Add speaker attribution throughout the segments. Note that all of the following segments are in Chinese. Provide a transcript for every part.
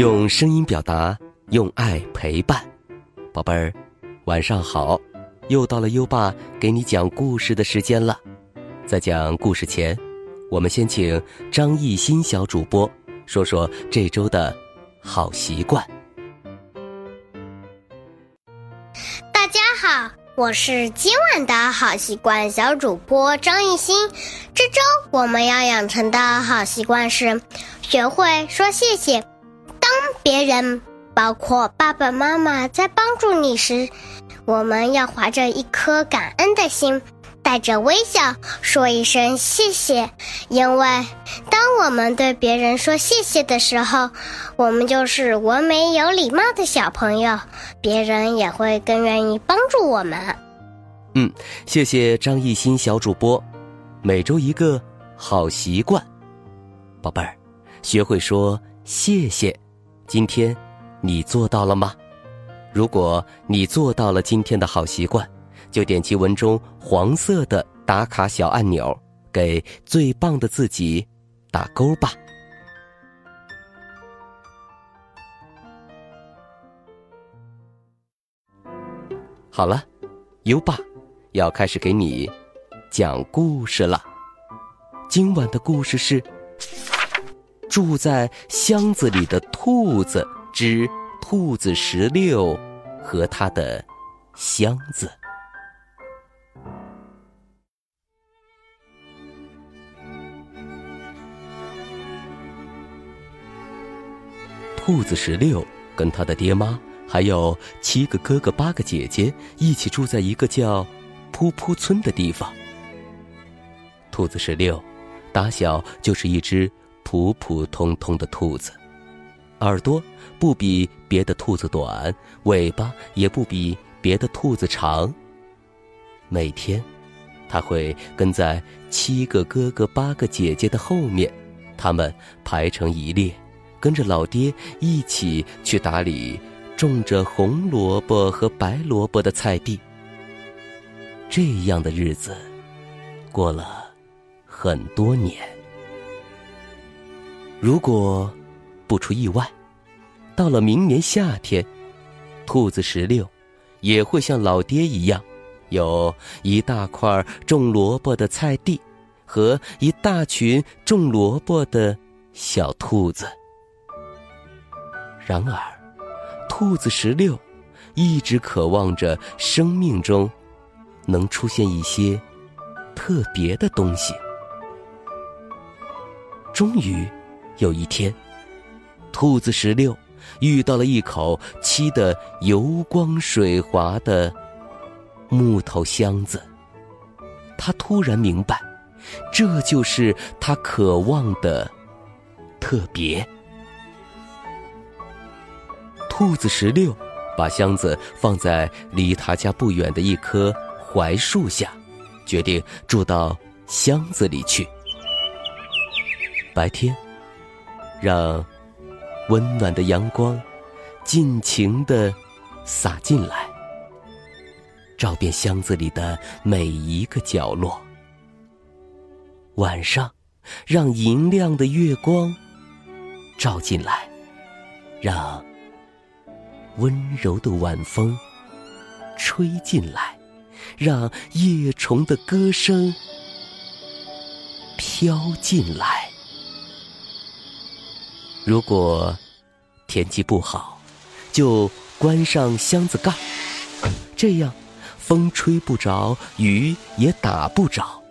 Speaker 1: 用声音表达，用爱陪伴，宝贝儿，晚上好！又到了优爸给你讲故事的时间了。在讲故事前，我们先请张艺兴小主播说说这周的好习惯。
Speaker 2: 大家好，我是今晚的好习惯小主播张艺兴。这周我们要养成的好习惯是学会说谢谢。别人，包括爸爸妈妈，在帮助你时，我们要怀着一颗感恩的心，带着微笑说一声谢谢。因为当我们对别人说谢谢的时候，我们就是文明有礼貌的小朋友，别人也会更愿意帮助我们。
Speaker 1: 嗯，谢谢张艺兴小主播，每周一个好习惯，宝贝儿，学会说谢谢。今天，你做到了吗？如果你做到了今天的好习惯，就点击文中黄色的打卡小按钮，给最棒的自己打勾吧。好了，优爸要开始给你讲故事了。今晚的故事是。住在箱子里的兔子之兔子十六和他的箱子。兔子十六跟他的爹妈还有七个哥哥八个姐姐一起住在一个叫噗噗村的地方。兔子十六打小就是一只。普普通通的兔子，耳朵不比别的兔子短，尾巴也不比别的兔子长。每天，他会跟在七个哥哥八个姐姐的后面，他们排成一列，跟着老爹一起去打理种着红萝卜和白萝卜的菜地。这样的日子，过了很多年。如果不出意外，到了明年夏天，兔子石榴也会像老爹一样，有一大块种萝卜的菜地和一大群种萝卜的小兔子。然而，兔子石榴一直渴望着生命中能出现一些特别的东西。终于。有一天，兔子石榴遇到了一口漆得油光水滑的木头箱子。他突然明白，这就是他渴望的特别。兔子石榴把箱子放在离他家不远的一棵槐树下，决定住到箱子里去。白天。让温暖的阳光尽情的洒进来，照遍箱子里的每一个角落。晚上，让银亮的月光照进来，让温柔的晚风吹进来，让叶虫的歌声飘进来。如果天气不好，就关上箱子盖，这样风吹不着，雨也打不着。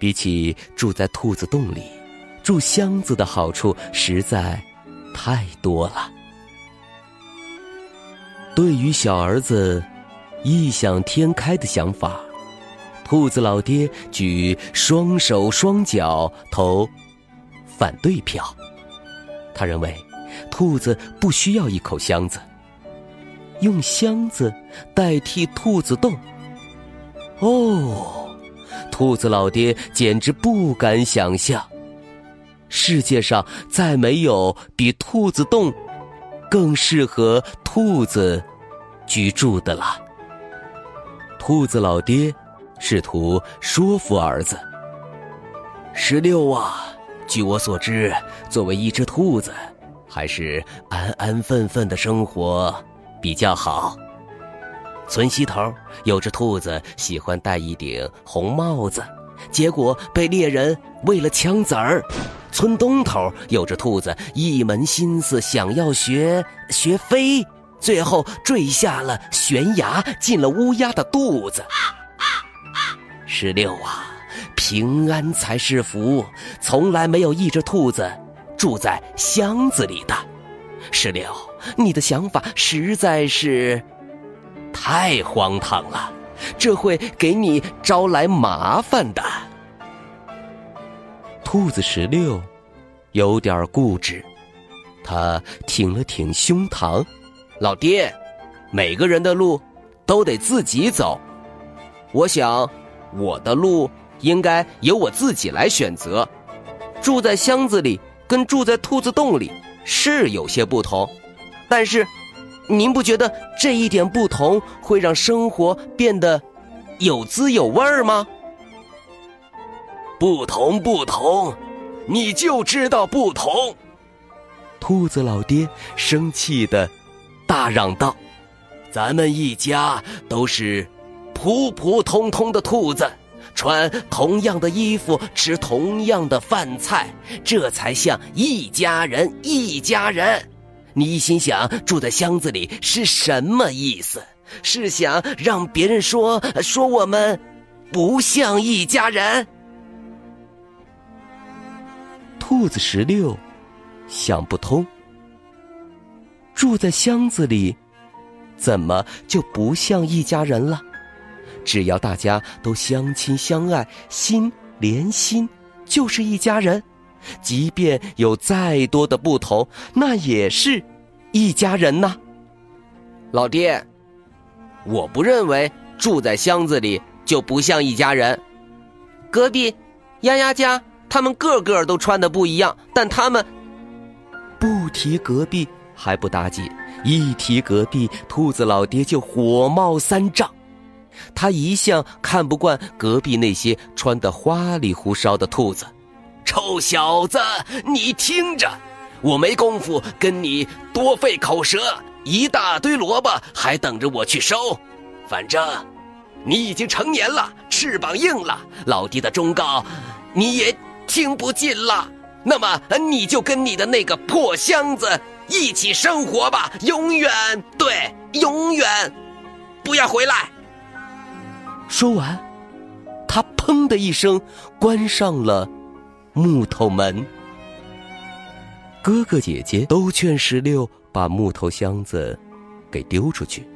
Speaker 1: 比起住在兔子洞里，住箱子的好处实在太多了。对于小儿子异想天开的想法，兔子老爹举双手双脚投反对票。他认为，兔子不需要一口箱子，用箱子代替兔子洞。哦，兔子老爹简直不敢想象，世界上再没有比兔子洞更适合兔子居住的了。兔子老爹试图说服儿子：“石榴啊。”据我所知，作为一只兔子，还是安安分分的生活比较好。村西头有只兔子，喜欢戴一顶红帽子，结果被猎人喂了枪子儿。村东头有只兔子，一门心思想要学学飞，最后坠下了悬崖，进了乌鸦的肚子。石榴啊，平安才是福，从来没有一只兔子住在箱子里的。石榴，你的想法实在是太荒唐了，这会给你招来麻烦的。兔子石榴有点固执，他挺了挺胸膛：“老爹，每个人的路都得自己走。我想，我的路应该由我自己来选择。住在箱子里跟住在兔子洞里是有些不同，但是，您不觉得这一点不同会让生活变得有滋有味儿吗？”
Speaker 3: 不同，不同，你就知道不同。
Speaker 1: 兔子老爹生气的大嚷道：“
Speaker 3: 咱们一家都是普普通通的兔子，穿同样的衣服，吃同样的饭菜，这才像一家人。一家人，你一心想住在箱子里是什么意思？是想让别人说说我们不像一家人？”
Speaker 1: 兔子十六想不通，住在箱子里，怎么就不像一家人了？只要大家都相亲相爱，心连心，就是一家人。即便有再多的不同，那也是一家人呐。
Speaker 3: 老爹，我不认为住在箱子里就不像一家人。隔壁丫丫家。他们个个都穿的不一样，但他们
Speaker 1: 不提隔壁还不打紧，一提隔壁，兔子老爹就火冒三丈。他一向看不惯隔壁那些穿的花里胡哨的兔子。
Speaker 3: 臭小子，你听着，我没工夫跟你多费口舌，一大堆萝卜还等着我去收。反正你已经成年了，翅膀硬了，老爹的忠告你也。听不进了，那么你就跟你的那个破箱子一起生活吧，永远对，永远不要回来。
Speaker 1: 说完，他砰的一声关上了木头门。哥哥姐姐都劝石榴把木头箱子给丢出去，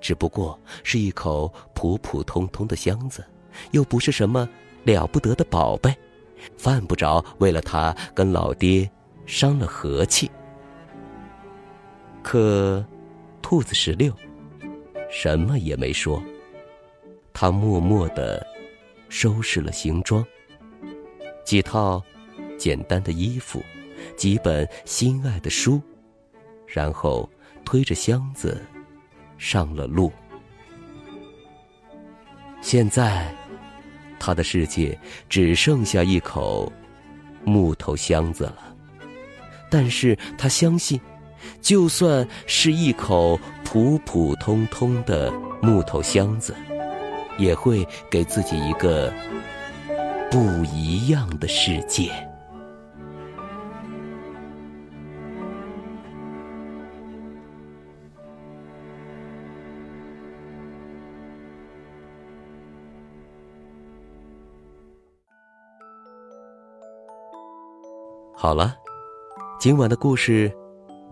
Speaker 1: 只不过是一口普普通通的箱子，又不是什么了不得的宝贝。犯不着为了他跟老爹伤了和气。可，兔子石榴什么也没说。他默默的收拾了行装，几套简单的衣服，几本心爱的书，然后推着箱子上了路。现在。他的世界只剩下一口木头箱子了，但是他相信，就算是一口普普通通的木头箱子，也会给自己一个不一样的世界。好了，今晚的故事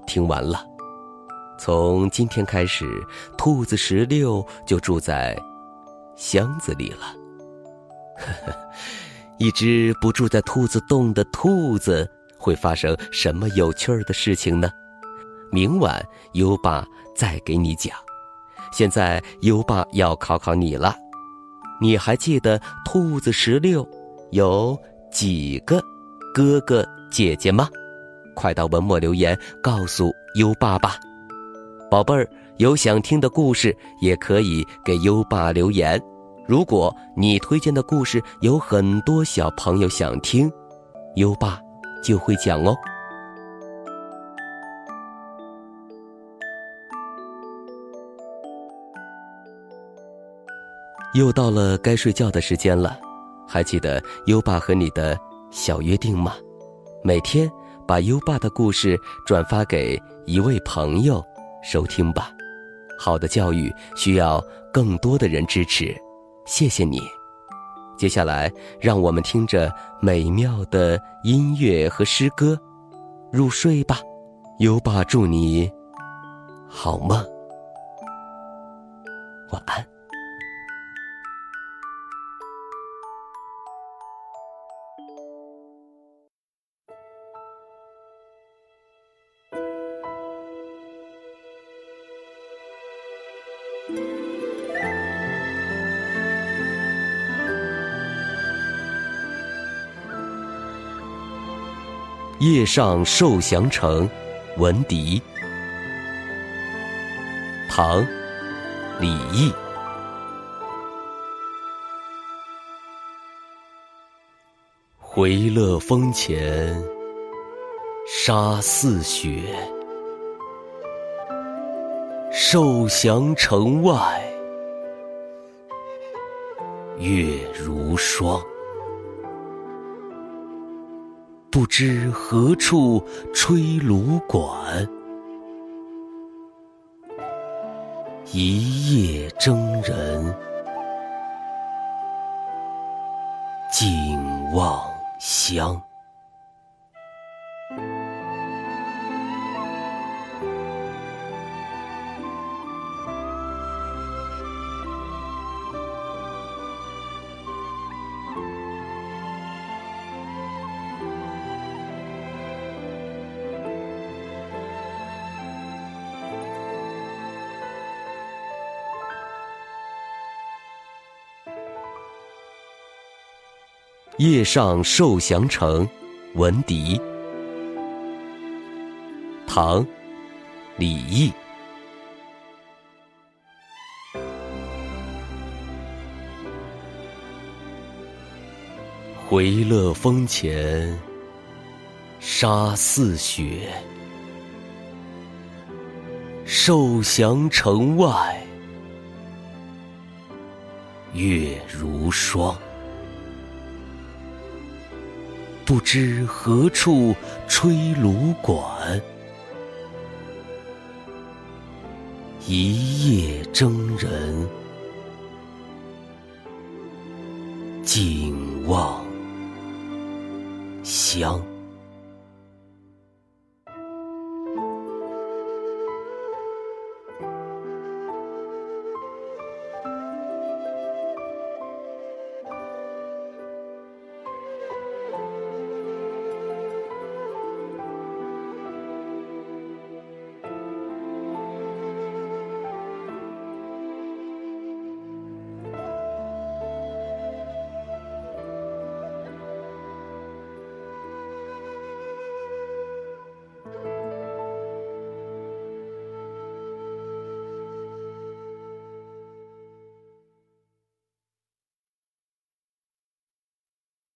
Speaker 1: 听完了。从今天开始，兔子石榴就住在箱子里了。呵呵，一只不住在兔子洞的兔子会发生什么有趣儿的事情呢？明晚优爸再给你讲。现在优爸要考考你了，你还记得兔子石榴有几个哥哥？姐姐吗？快到文末留言告诉优爸吧，宝贝儿，有想听的故事也可以给优爸留言。如果你推荐的故事有很多小朋友想听优爸就会讲哦。又到了该睡觉的时间了还记得优爸和你的小约定吗？每天把优爸的故事转发给一位朋友收听吧。好的教育需要更多的人支持，谢谢你。接下来，让我们听着美妙的音乐和诗歌入睡吧。优爸祝你好梦，晚安。夜上受降城，闻笛。唐·李益。回乐峰前沙似雪，受降城外月如霜。不知何处吹芦管，一夜征人尽望乡。夜上受降城，闻笛。唐·李益。回乐峰前沙似雪，受降城外月如霜。不知何处吹芦管，一夜征人尽望乡。